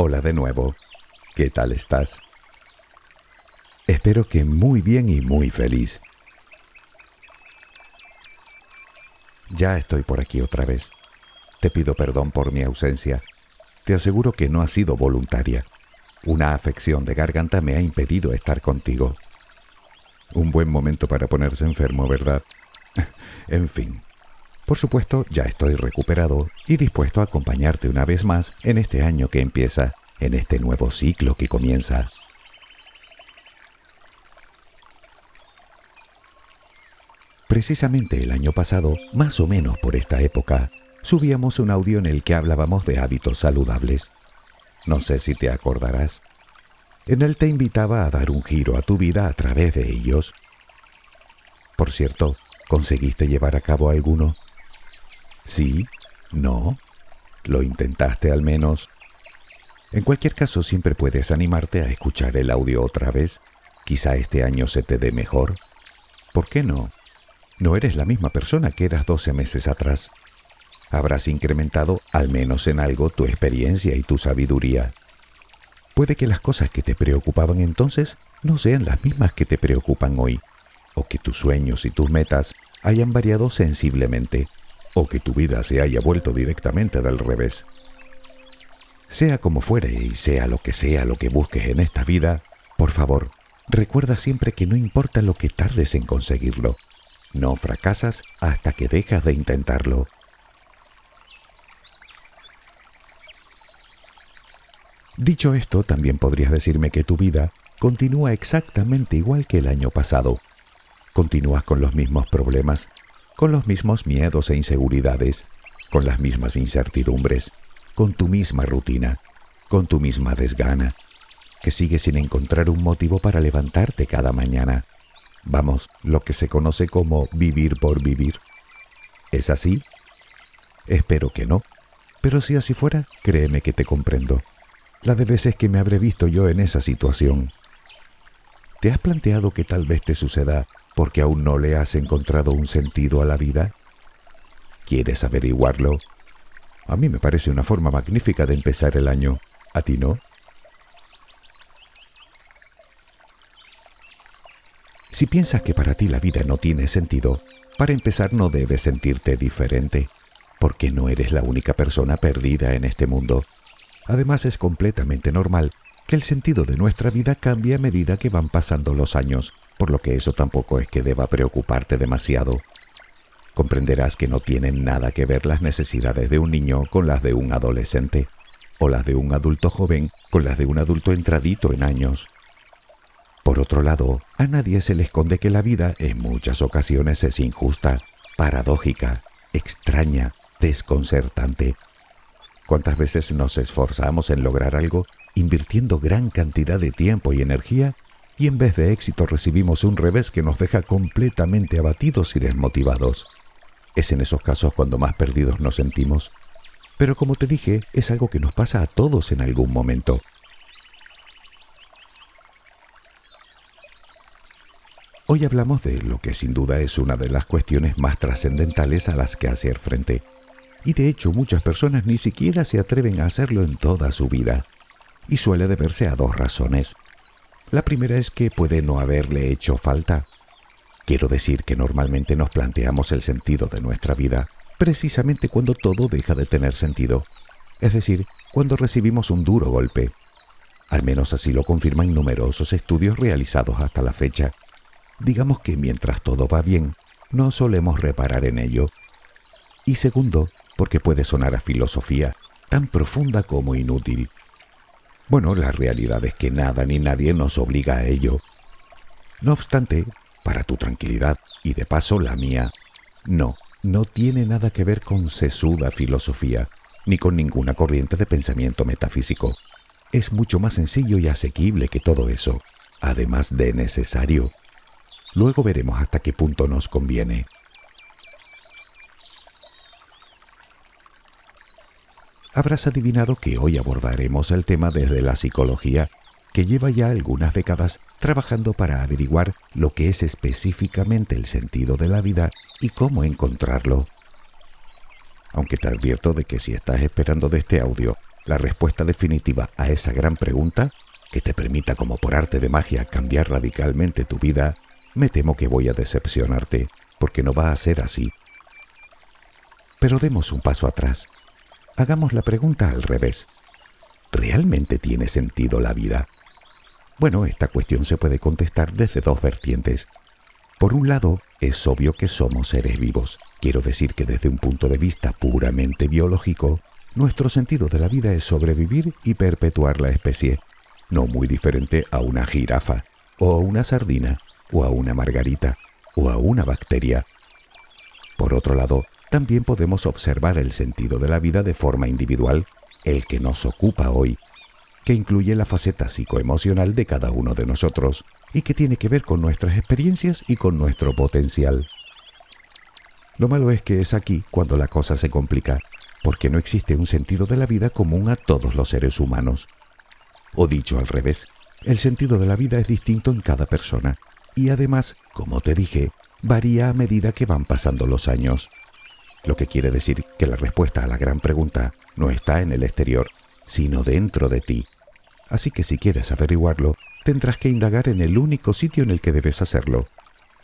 Hola de nuevo. ¿Qué tal estás? Espero que muy bien y muy feliz. Ya estoy por aquí otra vez. Te pido perdón por mi ausencia. Te aseguro que no ha sido voluntaria. Una afección de garganta me ha impedido estar contigo. Un buen momento para ponerse enfermo, ¿verdad? en fin. Por supuesto, ya estoy recuperado y dispuesto a acompañarte una vez más en este año que empieza, en este nuevo ciclo que comienza. Precisamente el año pasado, más o menos por esta época, subíamos un audio en el que hablábamos de hábitos saludables. No sé si te acordarás. En él te invitaba a dar un giro a tu vida a través de ellos. Por cierto, ¿conseguiste llevar a cabo alguno? ¿Sí? ¿No? ¿Lo intentaste al menos? En cualquier caso, siempre puedes animarte a escuchar el audio otra vez. Quizá este año se te dé mejor. ¿Por qué no? No eres la misma persona que eras 12 meses atrás. Habrás incrementado, al menos en algo, tu experiencia y tu sabiduría. Puede que las cosas que te preocupaban entonces no sean las mismas que te preocupan hoy, o que tus sueños y tus metas hayan variado sensiblemente, o que tu vida se haya vuelto directamente del revés. Sea como fuere y sea lo que sea lo que busques en esta vida, por favor, recuerda siempre que no importa lo que tardes en conseguirlo, no fracasas hasta que dejas de intentarlo. Dicho esto, también podrías decirme que tu vida continúa exactamente igual que el año pasado. Continúas con los mismos problemas, con los mismos miedos e inseguridades, con las mismas incertidumbres, con tu misma rutina, con tu misma desgana, que sigues sin encontrar un motivo para levantarte cada mañana. Vamos, lo que se conoce como vivir por vivir. ¿Es así? Espero que no, pero si así fuera, créeme que te comprendo. La de veces que me habré visto yo en esa situación. ¿Te has planteado que tal vez te suceda porque aún no le has encontrado un sentido a la vida? ¿Quieres averiguarlo? A mí me parece una forma magnífica de empezar el año. ¿A ti no? Si piensas que para ti la vida no tiene sentido, para empezar no debes sentirte diferente, porque no eres la única persona perdida en este mundo. Además es completamente normal que el sentido de nuestra vida cambie a medida que van pasando los años, por lo que eso tampoco es que deba preocuparte demasiado. Comprenderás que no tienen nada que ver las necesidades de un niño con las de un adolescente, o las de un adulto joven con las de un adulto entradito en años. Por otro lado, a nadie se le esconde que la vida en muchas ocasiones es injusta, paradójica, extraña, desconcertante. ¿Cuántas veces nos esforzamos en lograr algo invirtiendo gran cantidad de tiempo y energía y en vez de éxito recibimos un revés que nos deja completamente abatidos y desmotivados? Es en esos casos cuando más perdidos nos sentimos. Pero como te dije, es algo que nos pasa a todos en algún momento. Hoy hablamos de lo que sin duda es una de las cuestiones más trascendentales a las que hacer frente. Y de hecho muchas personas ni siquiera se atreven a hacerlo en toda su vida. Y suele deberse a dos razones. La primera es que puede no haberle hecho falta. Quiero decir que normalmente nos planteamos el sentido de nuestra vida precisamente cuando todo deja de tener sentido, es decir, cuando recibimos un duro golpe. Al menos así lo confirman numerosos estudios realizados hasta la fecha digamos que mientras todo va bien, no solemos reparar en ello. Y segundo, porque puede sonar a filosofía tan profunda como inútil. Bueno, la realidad es que nada ni nadie nos obliga a ello. No obstante, para tu tranquilidad y de paso la mía, no, no tiene nada que ver con sesuda filosofía, ni con ninguna corriente de pensamiento metafísico. Es mucho más sencillo y asequible que todo eso, además de necesario. Luego veremos hasta qué punto nos conviene. Habrás adivinado que hoy abordaremos el tema desde la psicología, que lleva ya algunas décadas trabajando para averiguar lo que es específicamente el sentido de la vida y cómo encontrarlo. Aunque te advierto de que si estás esperando de este audio la respuesta definitiva a esa gran pregunta, que te permita como por arte de magia cambiar radicalmente tu vida, me temo que voy a decepcionarte, porque no va a ser así. Pero demos un paso atrás. Hagamos la pregunta al revés. ¿Realmente tiene sentido la vida? Bueno, esta cuestión se puede contestar desde dos vertientes. Por un lado, es obvio que somos seres vivos. Quiero decir que desde un punto de vista puramente biológico, nuestro sentido de la vida es sobrevivir y perpetuar la especie, no muy diferente a una jirafa, o a una sardina, o a una margarita, o a una bacteria. Por otro lado, también podemos observar el sentido de la vida de forma individual, el que nos ocupa hoy, que incluye la faceta psicoemocional de cada uno de nosotros y que tiene que ver con nuestras experiencias y con nuestro potencial. Lo malo es que es aquí cuando la cosa se complica, porque no existe un sentido de la vida común a todos los seres humanos. O dicho al revés, el sentido de la vida es distinto en cada persona y además, como te dije, varía a medida que van pasando los años. Lo que quiere decir que la respuesta a la gran pregunta no está en el exterior, sino dentro de ti Así que si quieres averiguarlo, tendrás que indagar en el único sitio en el que debes hacerlo,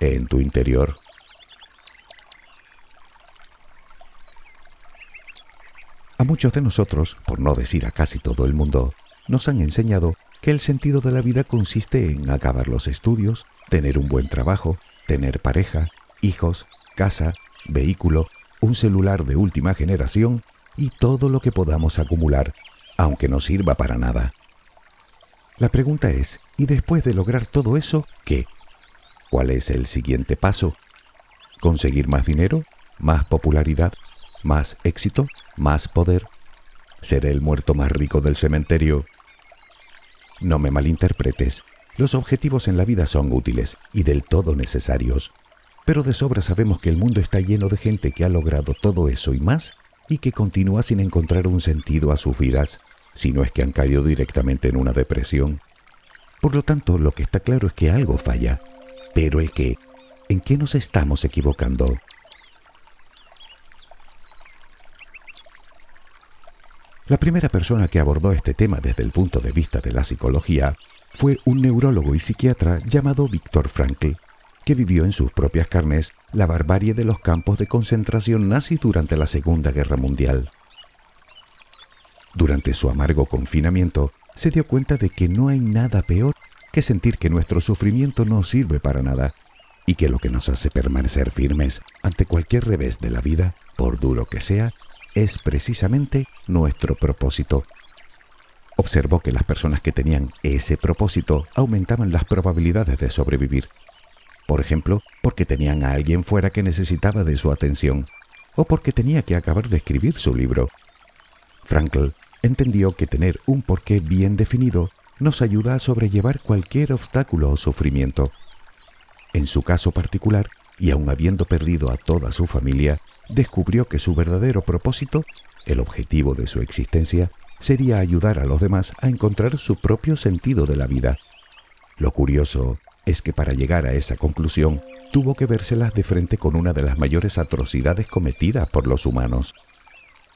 en tu interior. A muchos de nosotros, por no decir a casi todo el mundo, nos han enseñado que el sentido de la vida consiste en acabar los estudios, tener un buen trabajo, tener pareja, hijos, casa, vehículo, un celular de última generación y todo lo que podamos acumular, aunque no sirva para nada. La pregunta es, ¿y después de lograr todo eso, qué? ¿Cuál es el siguiente paso? ¿Conseguir más dinero? ¿Más popularidad? ¿Más éxito? ¿Más poder? ¿Ser el muerto más rico del cementerio? No me malinterpretes, los objetivos en la vida son útiles y del todo necesarios, pero de sobra sabemos que el mundo está lleno de gente que ha logrado todo eso y más y que continúa sin encontrar un sentido a sus vidas si no es que han caído directamente en una depresión. Por lo tanto, lo que está claro es que algo falla. Pero el qué, ¿en qué nos estamos equivocando? La primera persona que abordó este tema desde el punto de vista de la psicología fue un neurólogo y psiquiatra llamado Víctor Frankl, que vivió en sus propias carnes la barbarie de los campos de concentración nazis durante la Segunda Guerra Mundial. Durante su amargo confinamiento, se dio cuenta de que no hay nada peor que sentir que nuestro sufrimiento no sirve para nada y que lo que nos hace permanecer firmes ante cualquier revés de la vida, por duro que sea, es precisamente nuestro propósito. Observó que las personas que tenían ese propósito aumentaban las probabilidades de sobrevivir. Por ejemplo, porque tenían a alguien fuera que necesitaba de su atención, o porque tenía que acabar de escribir su libro. Frankl entendió que tener un porqué bien definido nos ayuda a sobrellevar cualquier obstáculo o sufrimiento. En su caso particular, y aun habiendo perdido a toda su familia, descubrió que su verdadero propósito, el objetivo de su existencia, sería ayudar a los demás a encontrar su propio sentido de la vida. Lo curioso es que para llegar a esa conclusión tuvo que vérselas de frente con una de las mayores atrocidades cometidas por los humanos,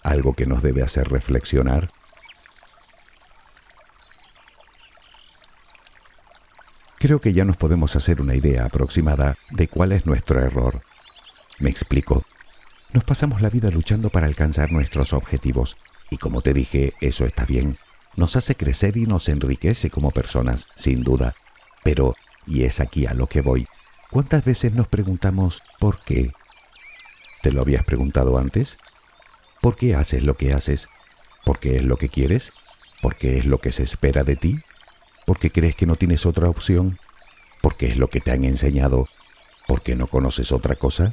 algo que nos debe hacer reflexionar creo que ya nos podemos hacer una idea aproximada de cuál es nuestro error. Me explico. Nos pasamos la vida luchando para alcanzar nuestros objetivos y como te dije, eso está bien. Nos hace crecer y nos enriquece como personas, sin duda. Pero, y es aquí a lo que voy, ¿cuántas veces nos preguntamos ¿por qué? ¿Te lo habías preguntado antes? ¿Por qué haces lo que haces? ¿Por qué es lo que quieres? ¿Por qué es lo que se espera de ti? porque crees que no tienes otra opción, porque es lo que te han enseñado, porque no conoces otra cosa.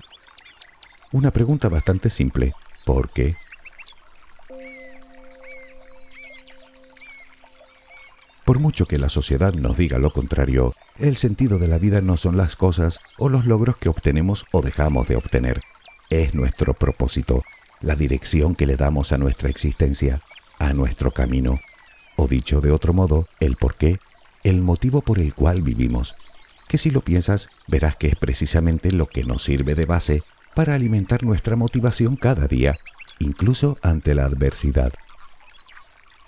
Una pregunta bastante simple, ¿por qué? Por mucho que la sociedad nos diga lo contrario, el sentido de la vida no son las cosas o los logros que obtenemos o dejamos de obtener. Es nuestro propósito, la dirección que le damos a nuestra existencia, a nuestro camino. O dicho de otro modo, el por qué el motivo por el cual vivimos, que si lo piensas verás que es precisamente lo que nos sirve de base para alimentar nuestra motivación cada día, incluso ante la adversidad.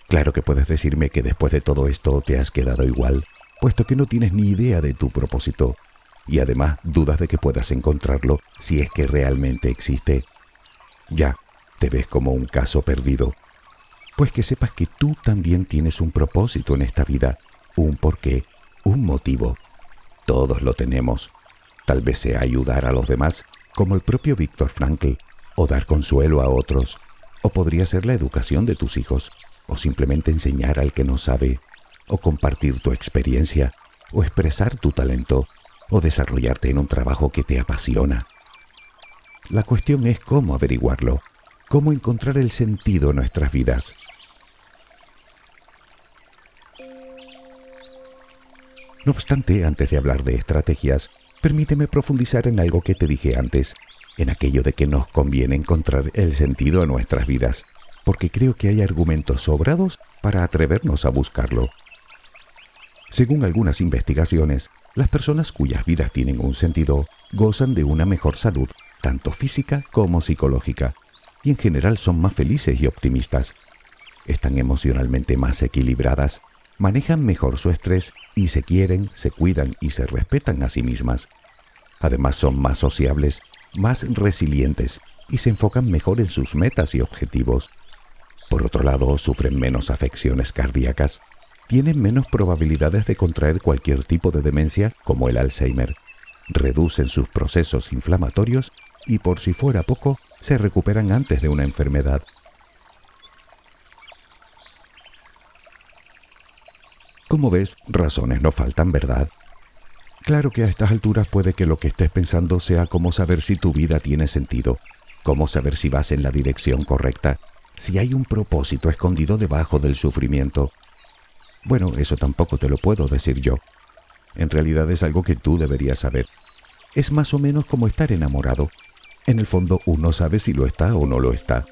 Claro que puedes decirme que después de todo esto te has quedado igual, puesto que no tienes ni idea de tu propósito y además dudas de que puedas encontrarlo si es que realmente existe. Ya, te ves como un caso perdido. Pues que sepas que tú también tienes un propósito en esta vida, un porqué, un motivo. Todos lo tenemos. Tal vez sea ayudar a los demás, como el propio Víctor Frankl, o dar consuelo a otros, o podría ser la educación de tus hijos, o simplemente enseñar al que no sabe, o compartir tu experiencia, o expresar tu talento, o desarrollarte en un trabajo que te apasiona. La cuestión es cómo averiguarlo, cómo encontrar el sentido en nuestras vidas. No obstante, antes de hablar de estrategias, permíteme profundizar en algo que te dije antes, en aquello de que nos conviene encontrar el sentido en nuestras vidas, porque creo que hay argumentos sobrados para atrevernos a buscarlo. Según algunas investigaciones, las personas cuyas vidas tienen un sentido gozan de una mejor salud, tanto física como psicológica, y en general son más felices y optimistas. Están emocionalmente más equilibradas, manejan mejor su estrés y se quieren, se cuidan y se respetan a sí mismas. Además son más sociables, más resilientes y se enfocan mejor en sus metas y objetivos. Por otro lado, sufren menos afecciones cardíacas, tienen menos probabilidades de contraer cualquier tipo de demencia como el Alzheimer, reducen sus procesos inflamatorios y por si fuera poco, se recuperan antes de una enfermedad. Como ves, razones no faltan, ¿verdad? Claro que a estas alturas puede que lo que estés pensando sea cómo saber si tu vida tiene sentido, cómo saber si vas en la dirección correcta, si hay un propósito escondido debajo del sufrimiento, bueno, eso tampoco te lo puedo decir yo. En realidad es algo que tú deberías saber. Es más o menos como estar enamorado. En el fondo uno sabe si lo está o no lo está.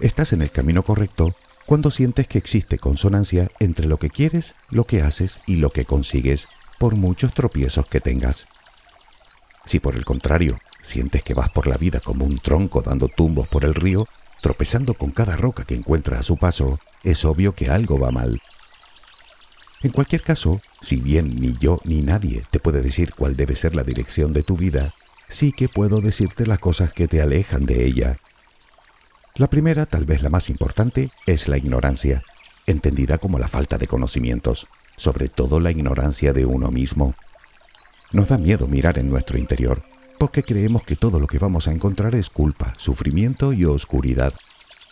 Estás en el camino correcto cuando sientes que existe consonancia entre lo que quieres, lo que haces y lo que consigues, por muchos tropiezos que tengas. Si por el contrario sientes que vas por la vida como un tronco dando tumbos por el río, tropezando con cada roca que encuentra a su paso, es obvio que algo va mal. En cualquier caso, si bien ni yo ni nadie te puede decir cuál debe ser la dirección de tu vida, sí que puedo decirte las cosas que te alejan de ella. La primera, tal vez la más importante, es la ignorancia, entendida como la falta de conocimientos, sobre todo la ignorancia de uno mismo. Nos da miedo mirar en nuestro interior, porque creemos que todo lo que vamos a encontrar es culpa, sufrimiento y oscuridad.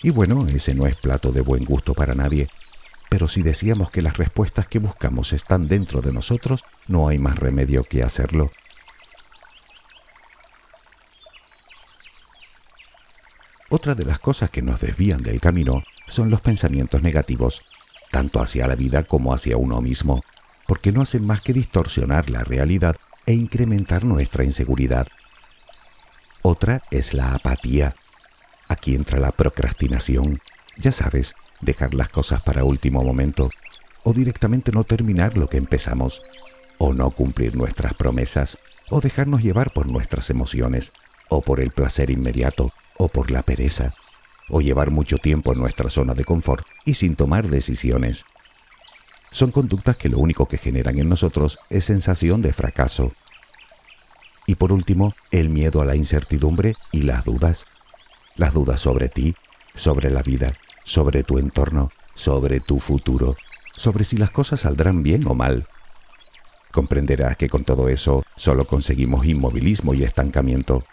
Y bueno, ese no es plato de buen gusto para nadie, pero si decíamos que las respuestas que buscamos están dentro de nosotros, no hay más remedio que hacerlo. Otra de las cosas que nos desvían del camino son los pensamientos negativos, tanto hacia la vida como hacia uno mismo, porque no hacen más que distorsionar la realidad e incrementar nuestra inseguridad. Otra es la apatía. Aquí entra la procrastinación, ya sabes, dejar las cosas para último momento, o directamente no terminar lo que empezamos, o no cumplir nuestras promesas, o dejarnos llevar por nuestras emociones, o por el placer inmediato, o por la pereza, o llevar mucho tiempo en nuestra zona de confort y sin tomar decisiones. Son conductas que lo único que generan en nosotros es sensación de fracaso. Y por último, el miedo a la incertidumbre y las dudas. Las dudas sobre ti, sobre la vida, sobre tu entorno, sobre tu futuro, sobre si las cosas saldrán bien o mal. Comprenderás que con todo eso solo conseguimos inmovilismo y estancamiento.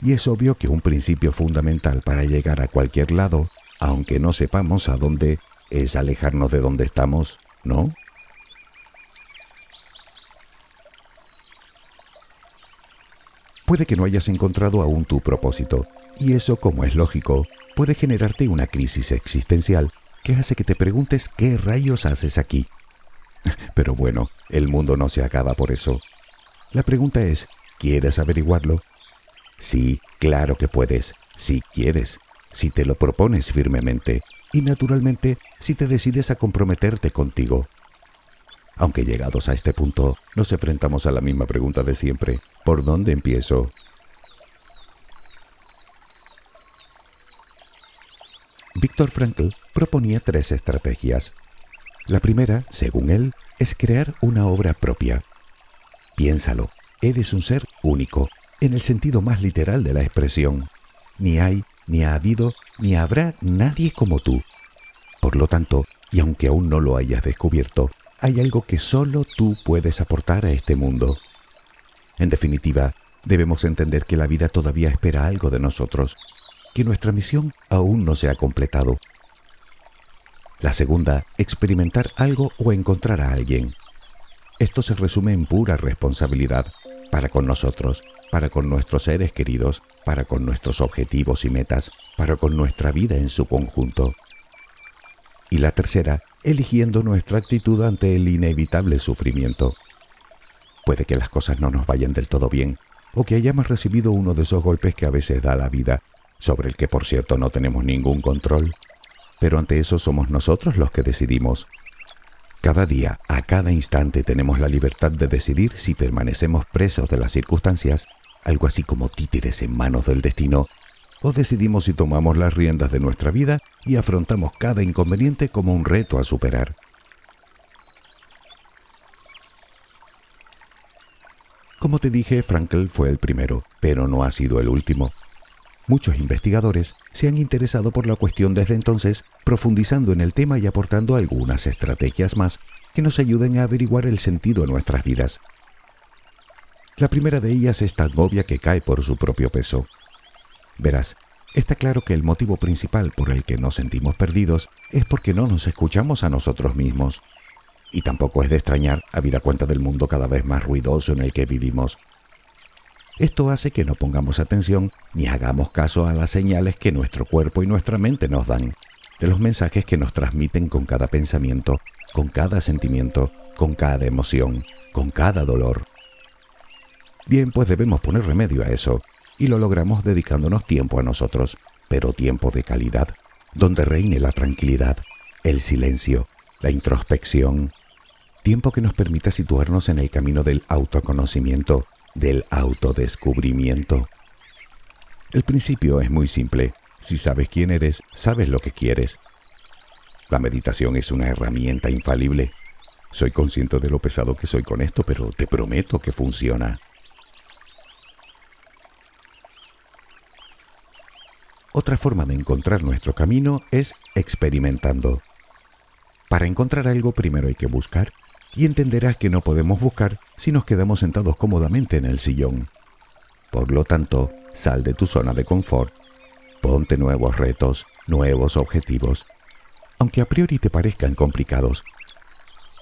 Y es obvio que un principio fundamental para llegar a cualquier lado, aunque no sepamos a dónde, es alejarnos de donde estamos, ¿no? Puede que no hayas encontrado aún tu propósito, y eso, como es lógico, puede generarte una crisis existencial que hace que te preguntes qué rayos haces aquí. Pero bueno, el mundo no se acaba por eso. La pregunta es, ¿quieres averiguarlo? Sí, claro que puedes, si quieres, si te lo propones firmemente y naturalmente si te decides a comprometerte contigo. Aunque llegados a este punto, nos enfrentamos a la misma pregunta de siempre. ¿Por dónde empiezo? Víctor Frankl proponía tres estrategias. La primera, según él, es crear una obra propia. Piénsalo, eres un ser único, en el sentido más literal de la expresión. Ni hay, ni ha habido, ni habrá nadie como tú. Por lo tanto, y aunque aún no lo hayas descubierto, hay algo que solo tú puedes aportar a este mundo. En definitiva, debemos entender que la vida todavía espera algo de nosotros, que nuestra misión aún no se ha completado. La segunda, experimentar algo o encontrar a alguien. Esto se resume en pura responsabilidad para con nosotros, para con nuestros seres queridos, para con nuestros objetivos y metas, para con nuestra vida en su conjunto. Y la tercera, eligiendo nuestra actitud ante el inevitable sufrimiento. Puede que las cosas no nos vayan del todo bien, o que hayamos recibido uno de esos golpes que a veces da la vida, sobre el que por cierto no tenemos ningún control, pero ante eso somos nosotros los que decidimos. Cada día, a cada instante tenemos la libertad de decidir si permanecemos presos de las circunstancias, algo así como títeres en manos del destino, o decidimos si tomamos las riendas de nuestra vida y afrontamos cada inconveniente como un reto a superar. Como te dije, Frankl fue el primero, pero no ha sido el último. Muchos investigadores se han interesado por la cuestión desde entonces, profundizando en el tema y aportando algunas estrategias más que nos ayuden a averiguar el sentido de nuestras vidas. La primera de ellas es tan obvia que cae por su propio peso. Verás, está claro que el motivo principal por el que nos sentimos perdidos es porque no nos escuchamos a nosotros mismos. Y tampoco es de extrañar, habida cuenta del mundo cada vez más ruidoso en el que vivimos. Esto hace que no pongamos atención ni hagamos caso a las señales que nuestro cuerpo y nuestra mente nos dan, de los mensajes que nos transmiten con cada pensamiento, con cada sentimiento, con cada emoción, con cada dolor. Bien, pues debemos poner remedio a eso, y lo logramos dedicándonos tiempo a nosotros, pero tiempo de calidad, donde reine la tranquilidad, el silencio, la introspección, tiempo que nos permita situarnos en el camino del autoconocimiento, del autodescubrimiento. El principio es muy simple. Si sabes quién eres, sabes lo que quieres. La meditación es una herramienta infalible. Soy consciente de lo pesado que soy con esto, pero te prometo que funciona. Otra forma de encontrar nuestro camino es experimentando. Para encontrar algo primero hay que buscar y entenderás que no podemos buscar si nos quedamos sentados cómodamente en el sillón. Por lo tanto, sal de tu zona de confort, ponte nuevos retos, nuevos objetivos, aunque a priori te parezcan complicados.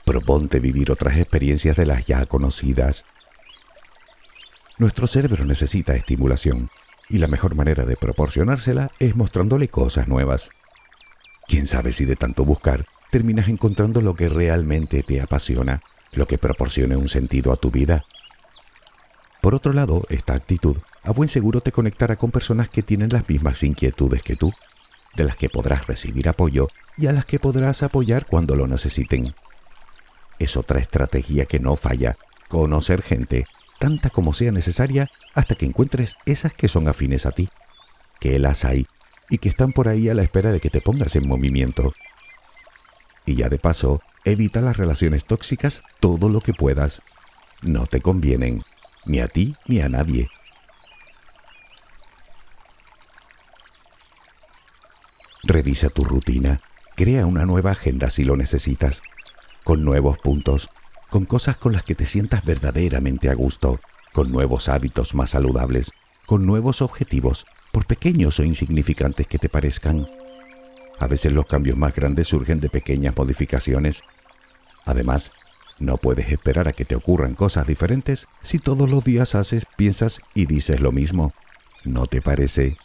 Proponte vivir otras experiencias de las ya conocidas. Nuestro cerebro necesita estimulación y la mejor manera de proporcionársela es mostrándole cosas nuevas. ¿Quién sabe si de tanto buscar terminas encontrando lo que realmente te apasiona, lo que proporcione un sentido a tu vida? Por otro lado, esta actitud a buen seguro te conectará con personas que tienen las mismas inquietudes que tú, de las que podrás recibir apoyo y a las que podrás apoyar cuando lo necesiten. Es otra estrategia que no falla, conocer gente, tanta como sea necesaria, hasta que encuentres esas que son afines a ti, que las hay y que están por ahí a la espera de que te pongas en movimiento. Y ya de paso, evita las relaciones tóxicas todo lo que puedas. No te convienen, ni a ti ni a nadie. Revisa tu rutina, crea una nueva agenda si lo necesitas, con nuevos puntos, con cosas con las que te sientas verdaderamente a gusto, con nuevos hábitos más saludables, con nuevos objetivos, por pequeños o insignificantes que te parezcan. A veces los cambios más grandes surgen de pequeñas modificaciones. Además, no puedes esperar a que te ocurran cosas diferentes si todos los días haces, piensas y dices lo mismo. ¿No te parece?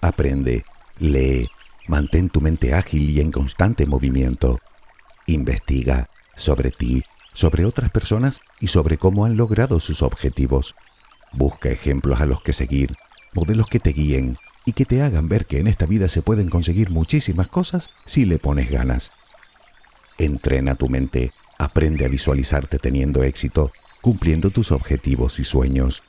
Aprende, lee, mantén tu mente ágil y en constante movimiento. Investiga sobre ti, sobre otras personas y sobre cómo han logrado sus objetivos. Busca ejemplos a los que seguir, modelos que te guíen y que te hagan ver que en esta vida se pueden conseguir muchísimas cosas si le pones ganas. Entrena tu mente, aprende a visualizarte teniendo éxito, cumpliendo tus objetivos y sueños.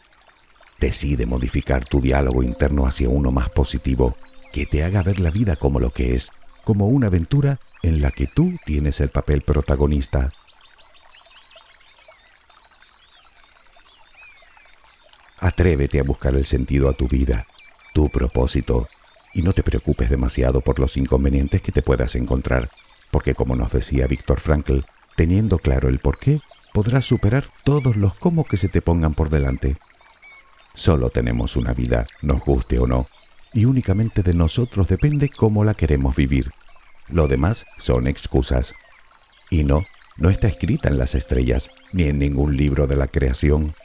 Decide modificar tu diálogo interno hacia uno más positivo, que te haga ver la vida como lo que es, como una aventura en la que tú tienes el papel protagonista. Atrévete a buscar el sentido a tu vida, tu propósito, y no te preocupes demasiado por los inconvenientes que te puedas encontrar, porque como nos decía Víctor Frankl, teniendo claro el por qué, podrás superar todos los cómo que se te pongan por delante. Solo tenemos una vida, nos guste o no, y únicamente de nosotros depende cómo la queremos vivir. Lo demás son excusas. Y no, no está escrita en las estrellas, ni en ningún libro de la creación.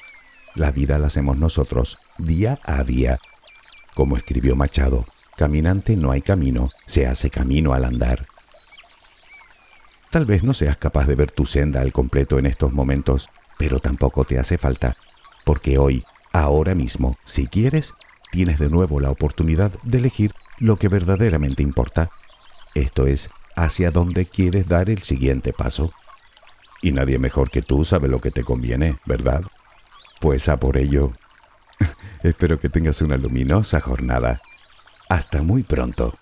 La vida la hacemos nosotros, día a día. Como escribió Machado, caminante no hay camino, se hace camino al andar. Tal vez no seas capaz de ver tu senda al completo en estos momentos, pero tampoco te hace falta, porque hoy, ahora mismo, si quieres, tienes de nuevo la oportunidad de elegir lo que verdaderamente importa. Esto es, hacia dónde quieres dar el siguiente paso. Y nadie mejor que tú sabe lo que te conviene, ¿verdad? Pues a por ello. Espero que tengas una luminosa jornada. Hasta muy pronto.